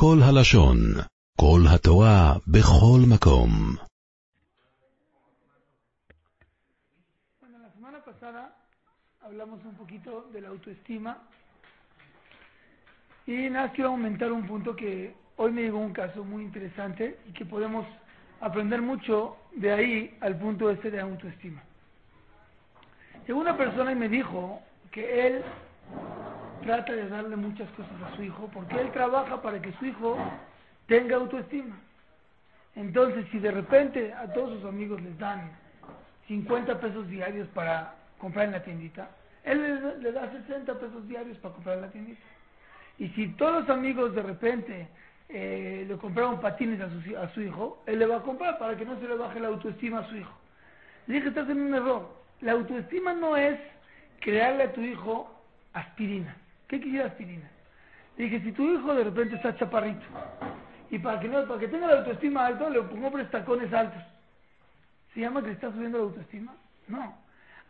כל הלשון, כל התורה, בכל מקום. Bueno, la semana pasada hablamos un poquito de la autoestima y nada, quiero aumentar un punto que hoy me llegó un caso muy interesante y que podemos aprender mucho de ahí al punto este de autoestima. Llegó una persona y me dijo que él trata de darle muchas cosas a su hijo porque él trabaja para que su hijo tenga autoestima. Entonces, si de repente a todos sus amigos les dan 50 pesos diarios para comprar en la tiendita, él le, da 60 pesos diarios para comprar en la tiendita. Y si todos los amigos de repente eh, le compraron patines a su, a su hijo, él le va a comprar para que no se le baje la autoestima a su hijo. Le dije, estás en un error. La autoestima no es crearle a tu hijo aspirina. ¿Qué quisiera aspirina? Dije, si tu hijo de repente está chaparrito y para que, no, para que tenga la autoestima alta, le pongo tacones altos. ¿Se llama que le está subiendo la autoestima? No.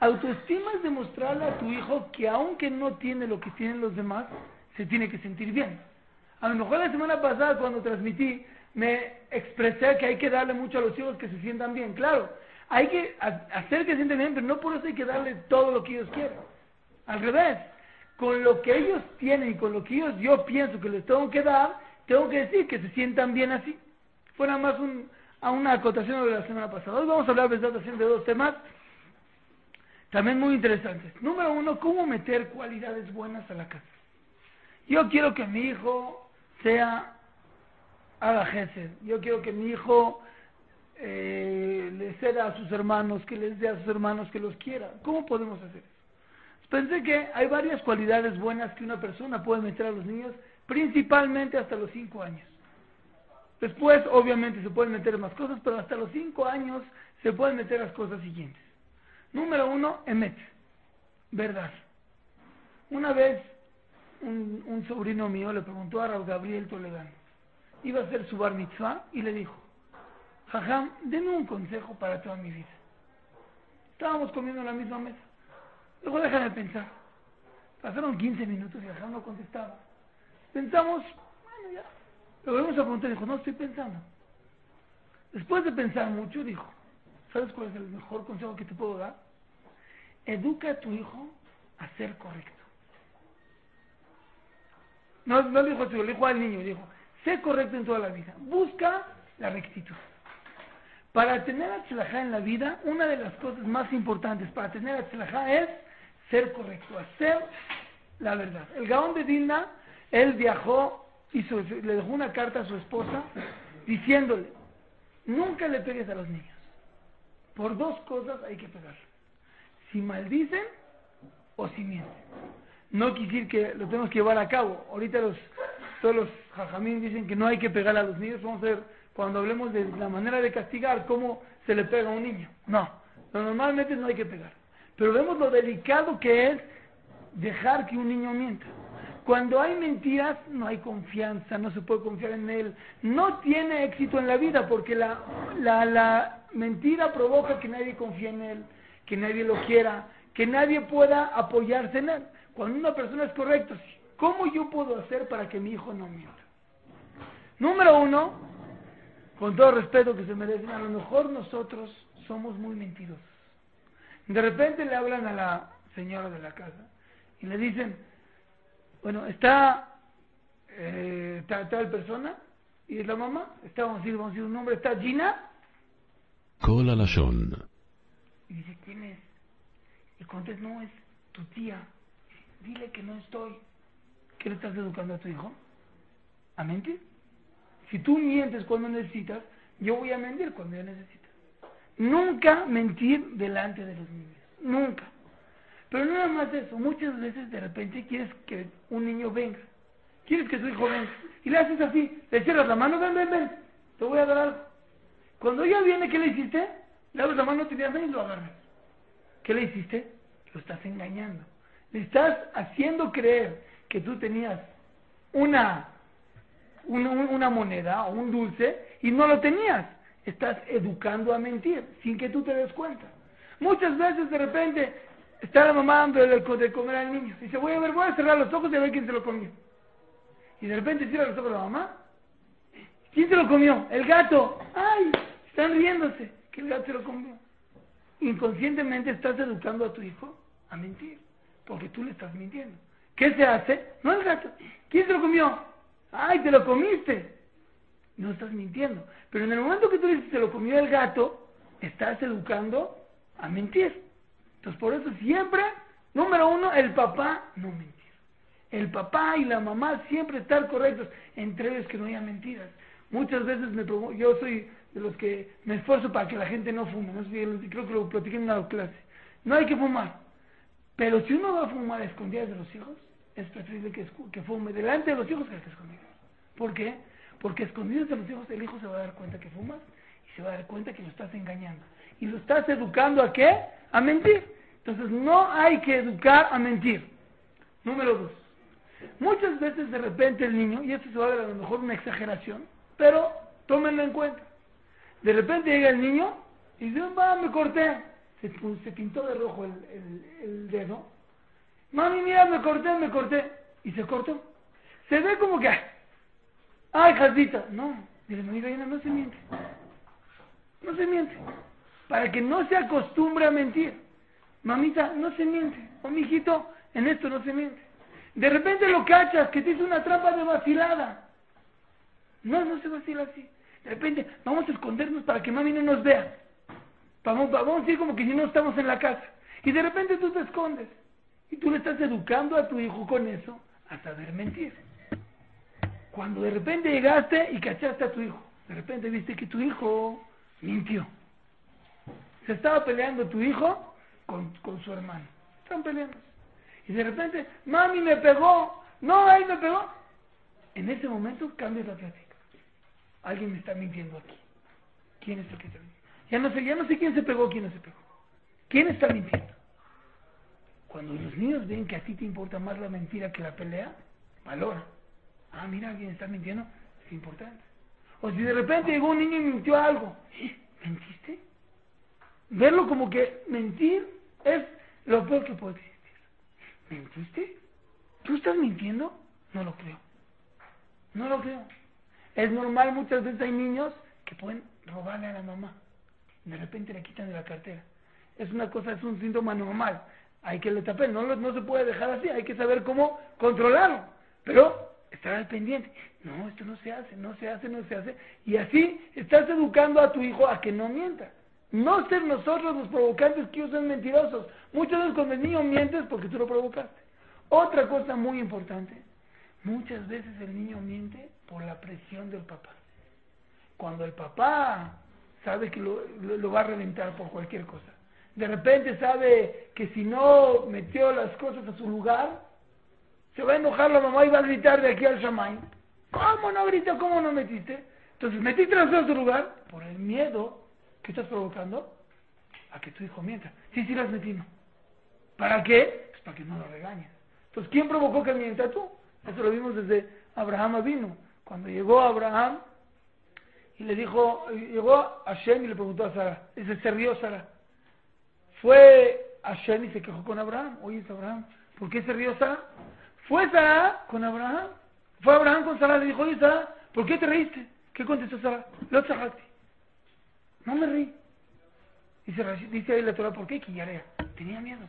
Autoestima es demostrarle a tu hijo que aunque no tiene lo que tienen los demás, se tiene que sentir bien. A lo mejor la semana pasada cuando transmití me expresé que hay que darle mucho a los hijos que se sientan bien. Claro, hay que hacer que se sientan bien, pero no por eso hay que darle todo lo que ellos quieren. Al revés, con lo que ellos tienen y con lo que ellos yo pienso que les tengo que dar, tengo que decir que se sientan bien así. Fue nada más un, a una acotación de la semana pasada. Hoy vamos a hablar de dos temas también muy interesantes. Número uno, cómo meter cualidades buenas a la casa. Yo quiero que mi hijo sea haga gesed. Yo quiero que mi hijo eh, le ceda a sus hermanos, que les dé a sus hermanos que los quiera. ¿Cómo podemos hacer eso? Pensé que hay varias cualidades buenas que una persona puede meter a los niños, principalmente hasta los 5 años. Después, obviamente, se pueden meter más cosas, pero hasta los 5 años se pueden meter las cosas siguientes. Número uno, emet, verdad. Una vez un, sobrino mío le preguntó a Raúl Gabriel Toledano, iba a hacer su bar mitzvah y le dijo, Jajam, denme un consejo para toda mi vida. Estábamos comiendo en la misma mesa. Luego déjame pensar. Pasaron 15 minutos y Jajam no contestaba. Pensamos, bueno ya. Le volvemos a preguntar, dijo, no estoy pensando. Después de pensar mucho, dijo, ¿sabes cuál es el mejor consejo que te puedo dar? Educa a tu hijo a ser correcto. No, no le dijo a su hijo, le dijo al niño, dijo, sé correcto en toda la vida. Busca la rectitud. Para tener atzlajá en la vida, una de las cosas más importantes para tener atzlajá es ser correcto, hacer la verdad. El Gaón de Dilna, él viajó, hizo, le dejó una carta a su esposa diciéndole, nunca le pegues a los niños. Por dos cosas hay que pegar. Si maldicen o si mienten. No quiere que lo tenemos que llevar a cabo. Ahorita los, todos los jajamín dicen que no hay que pegar a los niños. Vamos a ver cuando hablemos de la manera de castigar, cómo se le pega a un niño. No, normalmente no hay que pegar. Pero vemos lo delicado que es dejar que un niño mienta. Cuando hay mentiras, no hay confianza, no se puede confiar en él. No tiene éxito en la vida porque la, la, la mentira provoca que nadie confíe en él, que nadie lo quiera, que nadie pueda apoyarse en él. Cuando una persona es correcta, ¿cómo yo puedo hacer para que mi hijo no mienta? Número uno, con todo respeto que se merecen, a lo mejor nosotros somos muy mentirosos. De repente le hablan a la señora de la casa y le dicen, bueno, está eh, tal, persona y es la mamá, está, vamos a decir, vamos a decir un nombre, está Gina. Y dice, ¿quién es? Y contesta, no, es tu tía dile que no estoy. ¿Qué le estás educando a tu hijo? ¿A mentir? Si tú mientes cuando necesitas, yo voy a mentir cuando yo necesito. Nunca mentir delante de los niños. Nunca. Pero no nada más eso. Muchas veces de repente quieres que un niño venga. Quieres que su hijo venga. Y le haces así. Le cierras la mano. Ven, ven, ven. Te voy a dar algo. Cuando ya viene, ¿qué le hiciste? Le abres la mano, te y lo agarras. ¿Qué le hiciste? Lo estás engañando. Le estás haciendo creer que tú tenías una, una, moneda o un dulce y no lo tenías. Estás educando a mentir sin que tú te des cuenta. Muchas veces de repente está la mamá dando de comer al niño. Y dice, voy a ver, voy a cerrar los ojos y a ver quién se lo comió. Y de repente cierra los ojos la mamá ¿Quién se lo comió? El gato. ¡Ay! Están riéndose. Que el gato se lo comió. Inconscientemente estás educando a tu hijo a mentir. Porque tú le estás mintiendo. ¿Qué se hace? No el gato. ¿Quién se lo comió? ¡Ay, te lo comiste! No estás mintiendo. Pero en el momento que tú dices se lo comió el gato, estás educando a mentir. Entonces, por eso siempre, número uno, el papá no mentir. El papá y la mamá siempre estar correctos, entre ellos que no haya mentiras. Muchas veces me yo soy de los que me esfuerzo para que la gente no fume. ¿no? Creo que lo platiqué en una clase. No hay que fumar. Pero si uno va a fumar escondidas de los hijos, es preferible que, que fume delante de los hijos que a escondidas. ¿Por qué? Porque escondidas de los hijos el hijo se va a dar cuenta que fumas y se va a dar cuenta que lo estás engañando. Y lo estás educando a qué? A mentir. Entonces no hay que educar a mentir. Número dos. Muchas veces de repente el niño, y esto se va a ver a lo mejor una exageración, pero tómenlo en cuenta. De repente llega el niño y dice, va, me corté. Se, pintó de rojo el, dedo. Mami, mira, me corté, me corté. Y se cortó. Se ve como que, ay, jazita. No, dile, mira, no se miente. No se miente. Para que no se acostumbre a mentir. Mamita, no se miente. O mi hijito, en esto no se miente. De repente lo cachas, que te hizo una trampa de vacilada. No, no se vacila así. De repente, vamos a escondernos para que mami no nos vea. Vamos, vamos a ir como que si no estamos en la casa. Y de repente tú te escondes. Y tú le estás educando a tu hijo con eso a saber mentir. Cuando de repente llegaste y cachaste a tu hijo, de repente viste que tu hijo mintió. Se estaba peleando tu hijo con, con su hermano. Están peleando. Y de repente, mami me pegó, no, él me pegó. En ese momento cambia la plática. Alguien me está mintiendo aquí. ¿Quién es el que está mintiendo? Ya no sé, ya no sé quién se pegó, quién no se pegó. ¿Quién está mintiendo? Cuando los niños ven que a ti te importa más la mentira que la pelea, valora. Ah, mira, alguien está mintiendo, es importante. O si de repente llegó un niño y mintió algo, ¿Eh? ¿mentiste? Verlo como que mentir es lo peor que puede existir. ¿Mentiste? ¿Tú estás mintiendo? No lo creo. No lo creo. Es normal, muchas veces hay niños que pueden robarle a la mamá. De repente le quitan de la cartera. Es una cosa, es un síntoma normal. Hay que le tapen. No, no se puede dejar así. Hay que saber cómo controlarlo. Pero estar al pendiente. No, esto no se hace, no se hace, no se hace. Y así estás educando a tu hijo a que no mienta. No ser nosotros los provocantes que son mentirosos. Muchas veces cuando el niño miente es porque tú lo provocaste. Otra cosa muy importante, muchas veces el niño miente por la presión del papá. Cuando el papá sabe que lo, va a reventar por cualquier cosa, de repente sabe que si no metió las cosas a su lugar, se va a enojar la mamá y va a gritar de aquí al Shamay. ¿Cómo no grita? ¿Cómo no metiste? Entonces, ¿metiste las cosas a su lugar? Por el miedo ¿Qué estás provocando? A que tu hijo mienta. Sí, sí las metimos. ¿Para qué? Pues para que no lo regañes. Entonces, ¿quién provocó que mienta tú? Eso lo vimos desde Abraham vino. Cuando llegó Abraham y le dijo, llegó a Shem y le preguntó a Sara. Dice, se rió Sara. Fue a Shem y se quejó con Abraham. Oye, Abraham. ¿Por qué se rió Sara? Fue Sara con Abraham. Fue Abraham con Sara. Le dijo, oye, Sara, ¿por qué te reíste? ¿Qué contestó Sara? Lo. No me reí. Dice, dice ahí la Torah, ¿por qué? Quillarea. Tenía miedo.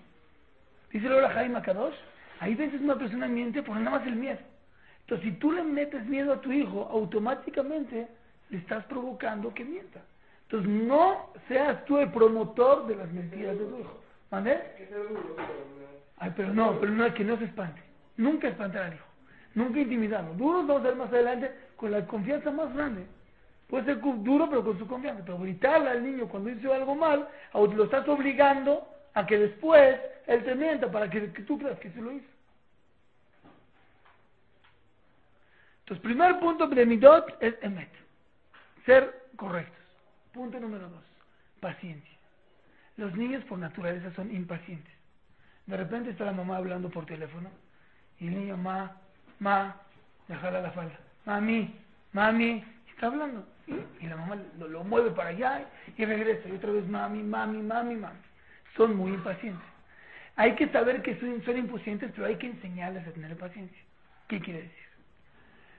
Dice luego la Jaime Kadosh, ahí veces una persona miente por nada más el miedo. Entonces, si tú le metes miedo a tu hijo, automáticamente le estás provocando que mienta. Entonces, no seas tú el promotor de las mentiras de tu hijo. ¿Vale? Ay, pero no, pero no es que no se espante. Nunca espantar al hijo. Nunca intimidarlo. Duro vamos a ver más adelante con la confianza más grande. Puede ser duro, pero con su confianza. Pero gritarle al niño cuando hizo algo mal, lo estás obligando a que después él te mienta para que, tú creas que se lo hizo. Entonces, primer punto de Midot es emet. Ser correctos. Punto número dos. Paciencia. Los niños por naturaleza son impacientes. De repente está la mamá hablando por teléfono y el niño, ma, ma, le la falda. Mami, mami, está hablando. Y la mamá lo, mueve para allá y regresa. Y otra vez, mami, mami, mami, mami. Son muy impacientes. Hay que saber que son, son impacientes, pero hay que enseñarles a tener paciencia. ¿Qué quiere decir?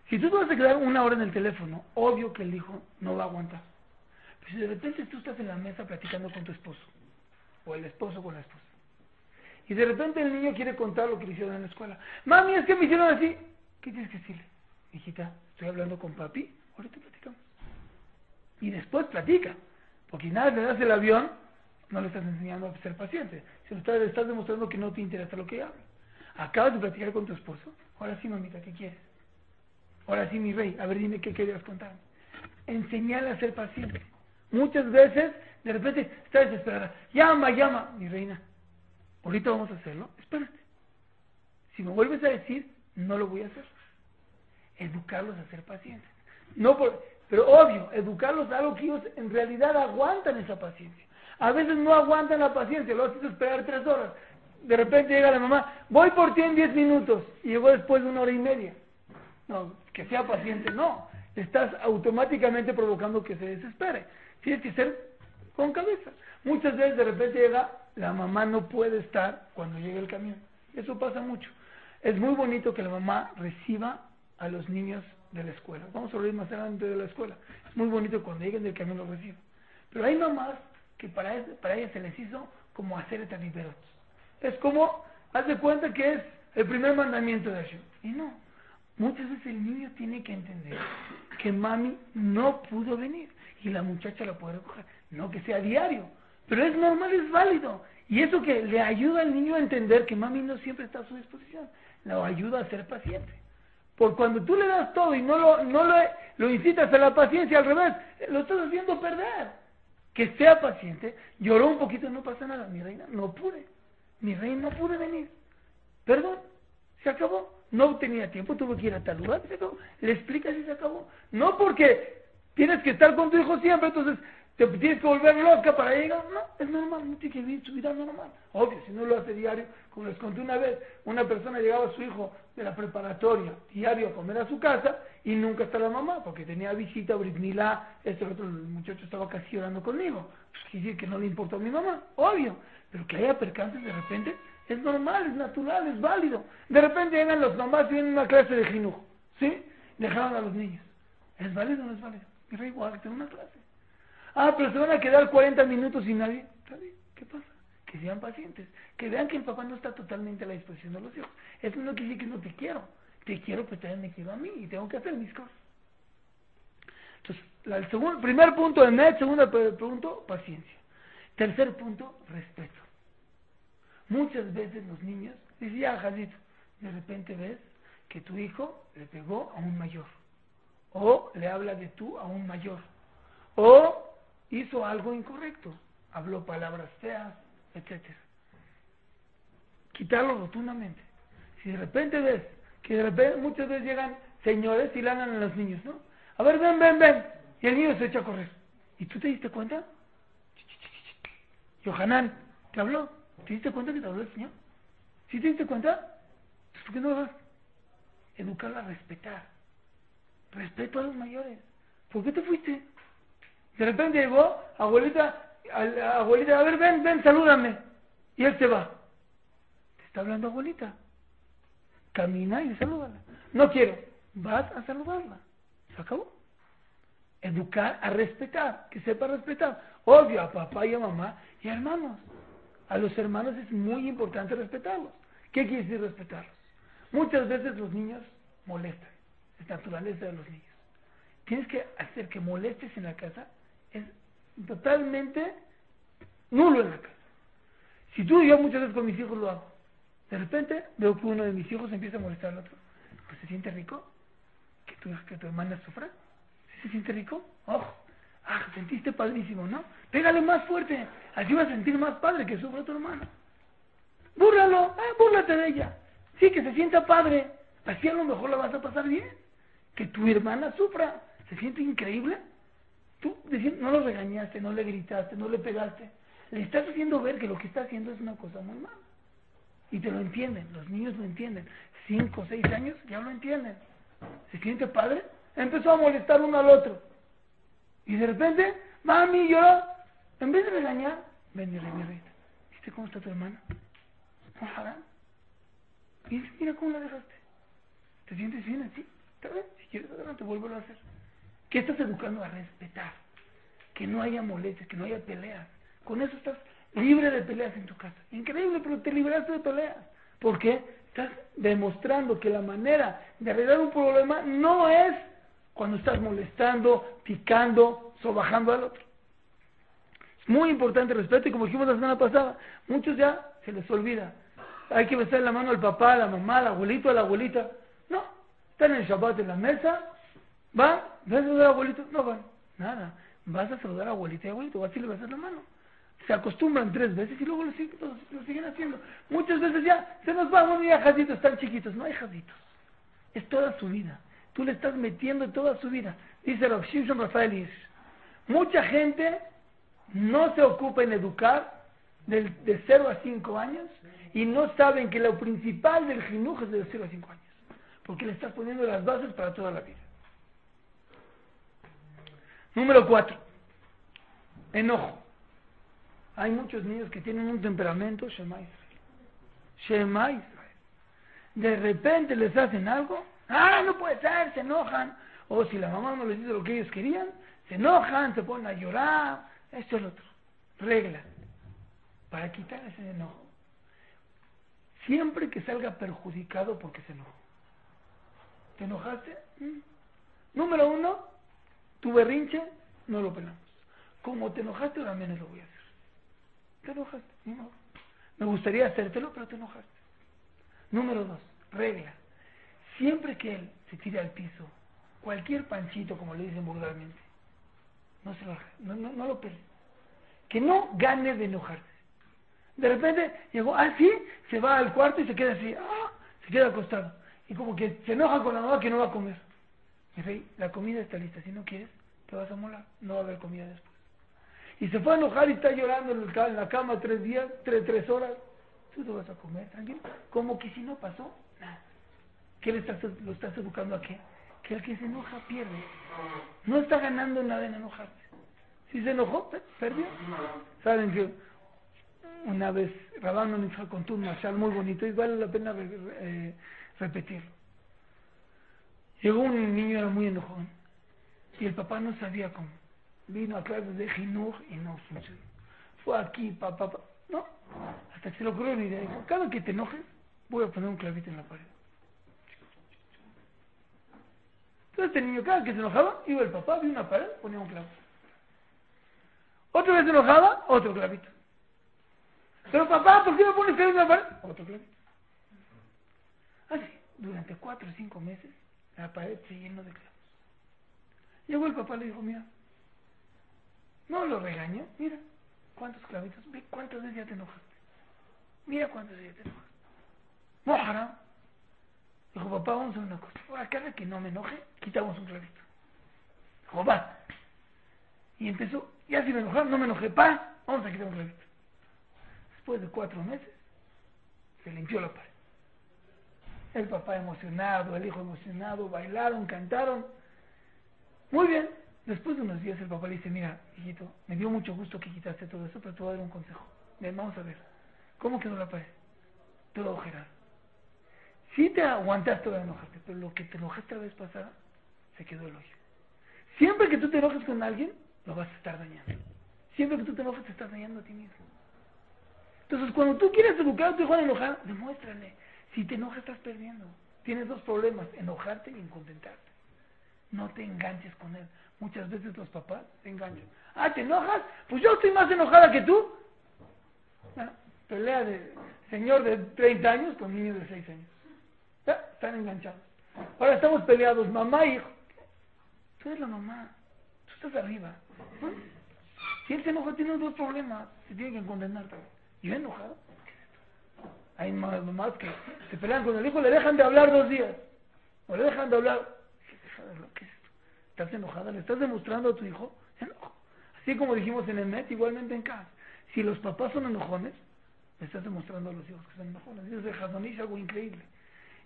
Si tú te vas a quedar una hora en el teléfono, obvio que el hijo no va a aguantar. Pero si de repente tú estás en la mesa platicando con tu esposo, o el esposo con la esposa, y de repente el niño quiere contar lo que le hicieron en la escuela. Mami, es que me hicieron así. ¿Qué tienes que decirle? Hijita, estoy hablando con papi, ahorita platicamos. Y después platica. Porque nada le das el avión, no le estás enseñando a ser paciente. Si le estás demostrando que no te interesa lo que habla. Acabas de platicar con tu esposo. Ahora sí, mamita, ¿qué quieres? Ahora sí, mi rey, a ver, dime qué querías contar. Enseñale a ser paciente. Muchas veces, de repente, está desesperada. Llama, llama, mi reina. Ahorita vamos a hacerlo. Espérate. Si me vuelves a decir, no lo voy a hacer. Educarlos a ser pacientes. No por, pero obvio, educarlos a algo que ellos en realidad aguantan esa paciencia. A veces no aguantan la paciencia, lo haces esperar tres horas. De repente llega la mamá, voy por ti en diez minutos. Y llegó después de una hora y media. No, que sea paciente, no. Estás automáticamente provocando que se desespere. Tienes que ser con cabeza. Muchas veces de repente llega, la mamá no puede estar cuando llega el camión. Eso pasa mucho. Es muy bonito que la mamá reciba a los niños de la escuela. Vamos a hablar más adelante de la escuela. Es muy bonito cuando lleguen del camión los reciban. Pero hay mamás que para, para ellas se les hizo como hacer liberos. Es como, haz de cuenta que es el primer mandamiento de Hashem. Y no, muchas veces el niño tiene que entender que mami no pudo venir y la muchacha la puede recoger. No que sea diario, pero es normal, es válido. Y eso que le ayuda al niño a entender que mami no siempre está a su disposición, lo ayuda a ser paciente. Por cuando tú le das todo y no lo, no lo, lo incitas a la paciencia, al revés, lo estás haciendo perder. Que sea paciente, lloró un poquito, no pasa nada, mi reina, no pude. Mi reina no pude venir. Perdón, se acabó. No tenía tiempo, tuve que ir a tal lugar, se acabó. Le explicas y se acabó. No porque tienes que estar con tu hijo siempre, entonces te tienes que volver loca para llegar. No, es normal, no tiene que vivir su vida normal. Obvio, si no lo hace diario, como les conté una vez, una persona llegaba a su hijo de la preparatoria diario a comer a su casa y nunca está la mamá, porque tenía visita, Brit este otro muchacho estaba casi llorando conmigo. Pues quiere decir que no le importó a mi mamá, obvio. Pero que haya percances de repente es normal, es natural, es válido. De repente llegan los mamás y vienen una clase de jinujo, ¿sí? Dejaron a los niños. ¿Es válido o no es válido? Mira, igual, tengo una clase. Ah, pero se van a quedar 40 minutos sin nadie. ¿Qué pasa? Que sean pacientes. Que vean que el papá no está totalmente a la disposición de los hijos. Eso no quiere decir que no te quiero. Te quiero, pero también me quiero a mí y tengo que hacer mis cosas. Entonces, el segundo, primer punto, de net, segundo punto, paciencia. Tercer punto, respeto. Muchas veces los niños, decía Jadito, de repente ves que tu hijo le pegó a un mayor, o le habla de tú a un mayor, o hizo algo incorrecto, habló palabras feas, etcétera. Quitarlo rotundamente. Si de repente ves que de repente muchas veces llegan señores y le hablan a los niños, ¿no? A ver, ven, ven, ven. Y el niño se echa a correr. ¿Y tú te diste cuenta? Yohanan, ¿te habló? ¿Te diste cuenta que te habló el Señor? ¿Sí te diste cuenta? Pues, ¿Por qué no vas? Educarla a respetar. Respeto a los mayores. ¿Por qué te fuiste? De repente llegó, abuelita, abuelita, a ver, ven, ven, salúdame. Y él se va. Te está hablando abuelita. Camina y salúdala. No quiero. Vas a saludarla. Se acabó. Educar a respetar, que sepa respetar. Obvio, a papá y a mamá y a hermanos. A los hermanos es muy importante respetarlos. ¿Qué quiere decir respetarlos? Muchas veces los niños molestan. Es naturaleza de los niños. Tienes que hacer que molestes en la casa totalmente nulo en la casa. Si tú yo muchas veces con mis hijos lo hago, de repente veo que uno de mis hijos empieza a molestar al otro, pues se siente rico que tu, que tu hermana sufra. ¿Se siente rico? ¡Oh! ¡Ah! Sentiste padrísimo, ¿no? Pégale más fuerte. Así vas a sentir más padre que sufra tu hermana. Búrralo, eh, búrlate de ella. Sí, que se sienta padre. Así a lo mejor la vas a pasar bien. Que tu hermana sufra. ¿Se siente increíble? Tú no lo regañaste, no le gritaste, no le pegaste. Le estás haciendo ver que lo que está haciendo es una cosa muy mala. Y te lo entienden, los niños lo entienden. Cinco, seis años ya lo entienden. ¿Se siente padre? Empezó a molestar uno al otro. Y de repente, mami, yo, en vez de regañar, ven, mi rey, ¿Viste cómo está tu hermana? Ojalá. Y mira cómo la dejaste. ¿Te sientes bien así? Está bien, si quieres adelante, vuelvo a hacer. ¿Qué estás educando a respetar? Que no haya molestias, que no haya peleas. Con eso estás libre de peleas en tu casa. Increíble, pero te libraste de peleas. ¿Por qué? Estás demostrando que la manera de arreglar un problema no es cuando estás molestando, picando, sobajando al otro. Es muy importante el respeto y como dijimos la semana pasada, muchos ya se les olvida. Hay que besar la mano al papá, a la mamá, al abuelito, a la abuelita. No, están en el Shabbat en la mesa, van, vas a saludar al abuelito, no van, nada. Vas a saludar a abuelita y abuelito, vas y le besas la mano. Se acostumbran tres veces y luego lo, siguen, lo, siguen haciendo. Muchas veces ya se nos van, bueno, ya jazitos están chiquitos. No hay jazitos. Es toda su vida. Tú le estás metiendo toda su vida. Dice Shimshon Rafael Mucha gente no se ocupa en educar de, de 0 a 5 años y no saben que lo principal del jinuj es de 0 a 5 años. Porque le estás poniendo las bases para toda la vida. Número 4. Enojo. Hay muchos niños que tienen un temperamento Shema Israel. Shema Israel. De repente les hacen algo, ah, no puede ser, se enojan. O si la mamá no les dice lo que ellos querían, se enojan, se ponen a llorar. Esto es lo otro. Regla. Para quitar ese enojo. Siempre que salga perjudicado porque se enojó. ¿Te enojaste? Mm. Número uno, tu berrinche, no lo pelamos. Como te enojaste, también lo voy a hacer. Te enojaste, Me gustaría hacértelo, pero te enojaste. Número dos, regla. Siempre que él se tire al piso, cualquier panchito, como le dicen vulgarmente, no se lo, no, no, no lo pele. Que no gane de enojarse. De repente llegó, ah, sí, se va al cuarto y se queda así, ah, se queda acostado. Y como que se enoja con la mamá que no va a comer. La comida está lista, si no quieres, te vas a molar, no va a haber comida después. Y se fue a enojar y está llorando en la cama tres días, tres, tres horas. Tú te vas a comer, tranquilo. Como que si no pasó, nada. ¿Qué le estás, lo estás educando a qué? Que el que se enoja pierde. No está ganando nada en enojarse. Si se enojó, perdió. Saben que una vez Rabán nos contó un marshal muy bonito y vale la pena eh, repetirlo. Llegó un niño, era muy enojón, y el papá no sabía cómo. Vino a clases de Jinuj y no funcionó. Fue aquí, papá, papá. No, hasta que se lo ocurrió una idea. Dijo, cada que te enojes, voy a poner un clavito en la pared. Entonces este niño, cada que se enojaba, iba el papá, vio una pared, ponía un clavo. Otra vez se enojaba, otro clavito. Pero papá, ¿por qué me pones clavito en la pared? Otro clavito. Así, durante cuatro o cinco meses, la pared se llenó de clavos. Llegó el papá y le dijo, mira, no lo regañó, mira, cuántos clavitos, ve cuántas veces ya te enojaste. Mira cuántas veces ya te enojaste. Mojara. Dijo, papá, vamos a hacer una cosa. Ahora, cada que no me enoje, quitamos un clavito. Dijo, va. Y empezó, ya si me enojaron, no me enojé, pa, vamos a quitar un clavito. Después de cuatro meses, se limpió la pared. El papá emocionado, el hijo emocionado, bailaron, cantaron. Muy bien. Después de unos días el papá le dice, mira, hijito, me dio mucho gusto que quitaste todo eso, pero te voy a dar un consejo. Ven, vamos a ver. ¿Cómo quedó la pared? Todo Gerardo. Sí te aguantaste de enojarte, pero lo que te enojaste la vez pasada, se quedó el hoyo. Siempre que tú te enojes con alguien, lo vas a estar dañando. Siempre que tú te enojes, te estás dañando a ti mismo. Entonces, cuando tú quieres educar a tu hijo a enojar, demuéstrale. Si te enojas, estás perdiendo. Tienes dos problemas, enojarte y incontentarte. No te enganches con él. Muchas veces los papás se enganchan. Ah, ¿te enojas? Pues yo estoy más enojada que tú. Pelea de señor de 30 años con niños de 6 años. Están enganchados. Ahora estamos peleados, mamá y hijo. Tú eres la mamá. Tú estás arriba. Si él se enoja, tiene dos problemas. Se tiene que condenar. Yo he enojado. Hay mamás que se pelean con el hijo, le dejan de hablar dos días. O le dejan de hablar. ¿Qué es esto? ¿Estás enojada? ¿Le estás demostrando a tu hijo enojo? Así como dijimos en el net, igualmente en casa. Si los papás son enojones, le estás demostrando a los hijos que son enojones. Eso es de algo increíble.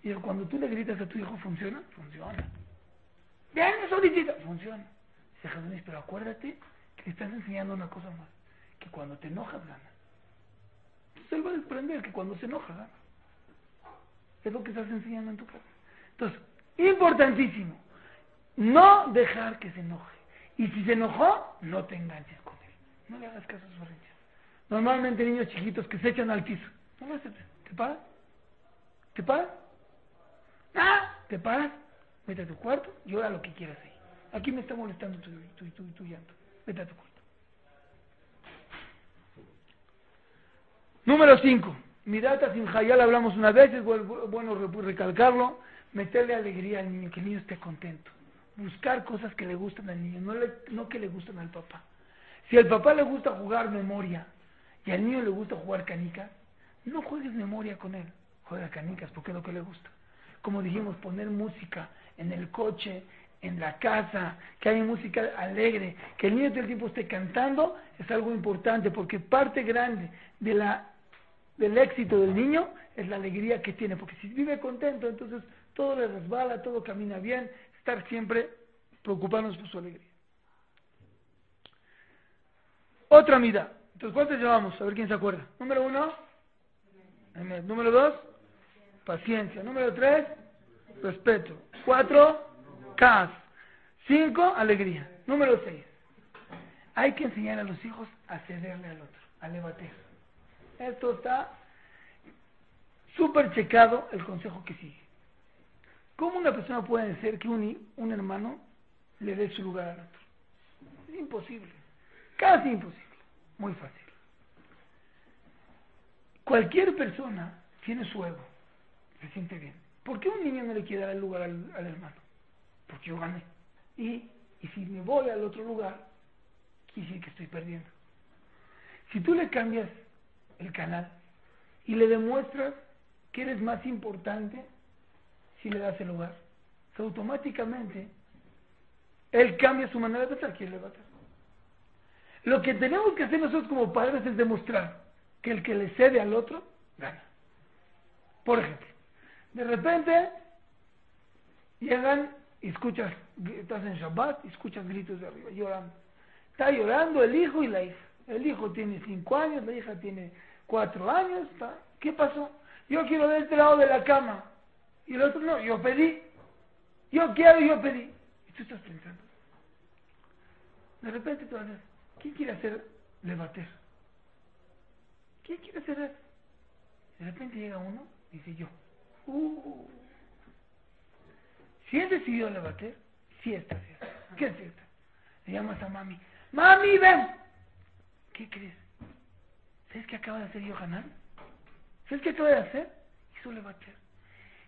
Y cuando tú le gritas a tu hijo, ¿funciona? Funciona. Bien, eso funciona. Dice pero acuérdate que le estás enseñando una cosa más. Que cuando te enojas, ganas él va a desprender que cuando se enoja, es lo que estás enseñando en tu casa. Entonces, Importantísimo. No dejar que se enoje. Y si se enojó, no te enganches con él. No le hagas caso a sus berrinches. Normalmente niños chiquitos que se echan al piso. No lo acepten. ¿Te paras? ¿Te paras? Ah, ¿te paras? Vete a tu cuarto, llora lo que quieras ahí. Aquí me está molestando tu, tu, tu, tu llanto. Vete a tu cuarto. Número 5. Midata sin hablamos una vez, es bueno recalcarlo. Meterle alegría al niño, que el niño esté contento. Buscar cosas que le gustan al niño, no, no que le gustan al papá. Si al papá le gusta jugar memoria y al niño le gusta jugar canicas, no juegues memoria con él, juega canicas porque es lo que le gusta. Como dijimos, poner música en el coche, en la casa, que haya música alegre, que el niño todo el tiempo esté cantando, es algo importante porque parte grande de la, del éxito del niño es la alegría que tiene, porque si vive contento, entonces todo le resbala, todo camina bien, estar siempre preocupándonos por su alegría. Otra mida. Entonces, ¿cuántos llevamos? A ver quién se acuerda. Número uno, número dos, paciencia. Número tres, respeto. Cuatro, cas. Cinco, alegría. Número seis, hay que enseñar a los hijos a cederle al otro, a levantar. Esto está súper checado el consejo que sigue. ¿Cómo una persona puede decir que un, un hermano le dé su lugar al otro? Es imposible, casi imposible, muy fácil. Cualquier persona tiene su ego, se siente bien. ¿Por qué un niño no le quiere dar el lugar al, hermano? Porque yo gané. Y, y si me voy al otro lugar, quiere decir que estoy perdiendo. Si tú le cambias el canal y le demuestras que eres más importante si le das el lugar, automáticamente él cambia su manera de pensar, quiere levantar. Lo que tenemos que hacer nosotros como padres es demostrar que el que le cede al otro, gana. Por ejemplo, de repente llegan y escuchas, estás en Shabbat y escuchas gritos de arriba, llorando. Está llorando el hijo y la hija. El hijo tiene cinco años, la hija tiene cuatro años. ¿Qué pasó? Yo quiero de este lado de la cama. Y el otro no, yo pedí. Yo quiero, yo pedí. Y tú estás pensando. De repente tú vas a ¿quién quiere hacer levater? ¿Quién quiere hacer eso? De repente llega uno y dice yo. Uh. Si él decidió levater, sí está cierto. ¿Qué es cierto? Le llamas a mami. Mami, ven. ¿Qué crees? ¿Sabes qué acaba de hacer Yohanan? ¿Sabes qué acaba de hacer? Hizo levater.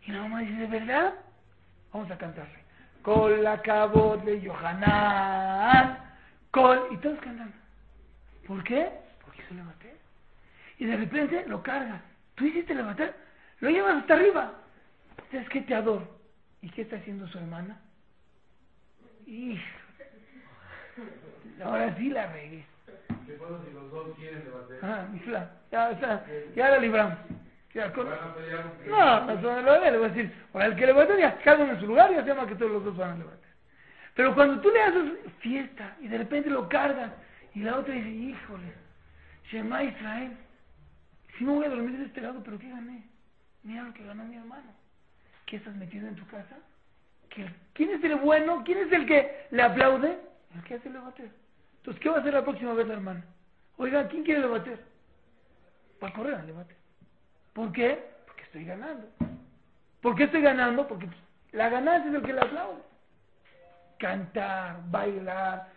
Y la mamá dice, ¿de verdad? Vamos a cantarle. Con la de Yohanan. Col. Y todos cantan. ¿Por qué? Porque hizo levater. Y de repente lo cargas. Tú hiciste levater. Lo llevas hasta arriba. ¿Sabes qué? Te adoro. ¿Y qué está haciendo su hermana? Hijo. Ahora sí la regué. ¿Qué pasa si los dos quieren levantar? Ah, mi fla. Ya, ya, ya la libramos. Ya, con... A un No, no a le voy a decir, para el que levanta ya cada uno en su lugar y llama que todos los dos van a levantar. Pero cuando tú le haces fiesta y de repente lo cargas y la otra dice, híjole, Shema Israel, si no voy a dormir de este lado, pero ¿qué gané? Mira lo que ganó mi hermano. ¿Qué estás metido en tu casa? ¿Quién es el bueno? ¿Quién es el que le aplaude? El que hace el levantar. Entonces, ¿qué va a hacer la próxima vez la hermana? Oiga, ¿quién quiere levantar? Va a correr al debate. ¿Por qué? Porque estoy ganando. ¿Por qué estoy ganando? Porque la ganancia es el que le aplaude. Cantar, bailar.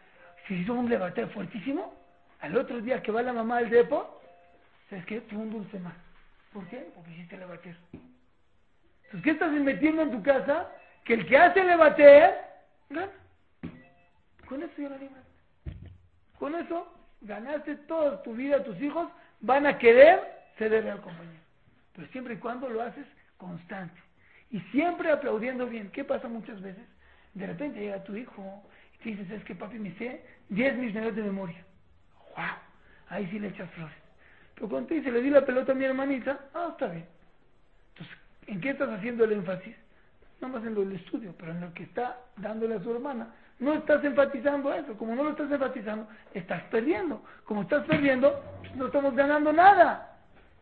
Si hizo un debate fuertísimo, al otro día que va la mamá al depo, ¿sabes qué? Tuvo un dulce más. ¿Por qué? Porque hiciste levater. Entonces, ¿qué estás metiendo en tu casa? Que el que hace levater, gana. Con eso ya la libras. Con eso ganaste toda tu vida, tus hijos van a querer cederle al compañero. Pero siempre y cuando lo haces constante. Y siempre aplaudiendo bien. ¿Qué pasa muchas veces? De repente llega tu hijo y te dices, es que papi me sé 10 millones de memoria. ¡Wow! Ahí sí le echas flores. Pero cuando te dice, le di la pelota a mi hermanita, ah, está bien. Entonces, ¿en qué estás haciendo el énfasis? No más en lo del estudio, pero en lo que está dándole a su hermana. No estás enfatizando eso. Como no lo estás enfatizando, estás perdiendo. Como estás perdiendo, no estamos ganando nada.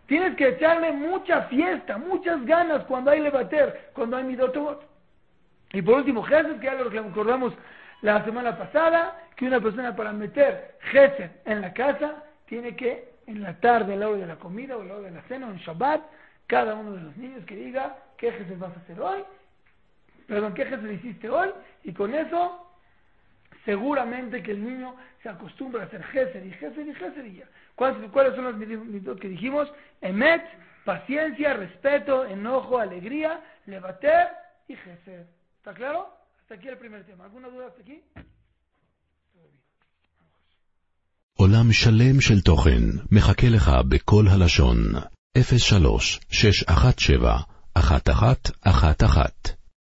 Tienes que echarle mucha fiesta, muchas ganas cuando hay levater, cuando hay midotobot. Y por último, Gesed, que ya lo recordamos la semana pasada, que una persona para meter Gesed en la casa tiene que en la tarde, a la hora de la comida o a la hora de la cena o en Shabbat, cada uno de los niños que diga qué Gesed vas a hacer hoy, perdón, qué Gesed hiciste hoy, y con eso seguramente que el niño se acostumbra a hacer Gesed y Gesed y Gesed y ya. ¿Cuáles, ¿Cuáles son los mitos que dijimos? Emet, paciencia, respeto, enojo, alegría, levater y Gesed. ¿Está claro? Hasta aquí el primer tema. ¿Alguna duda hasta aquí? עולם שלם של תוכן מחכה לך בכל הלשון, 03 617 1111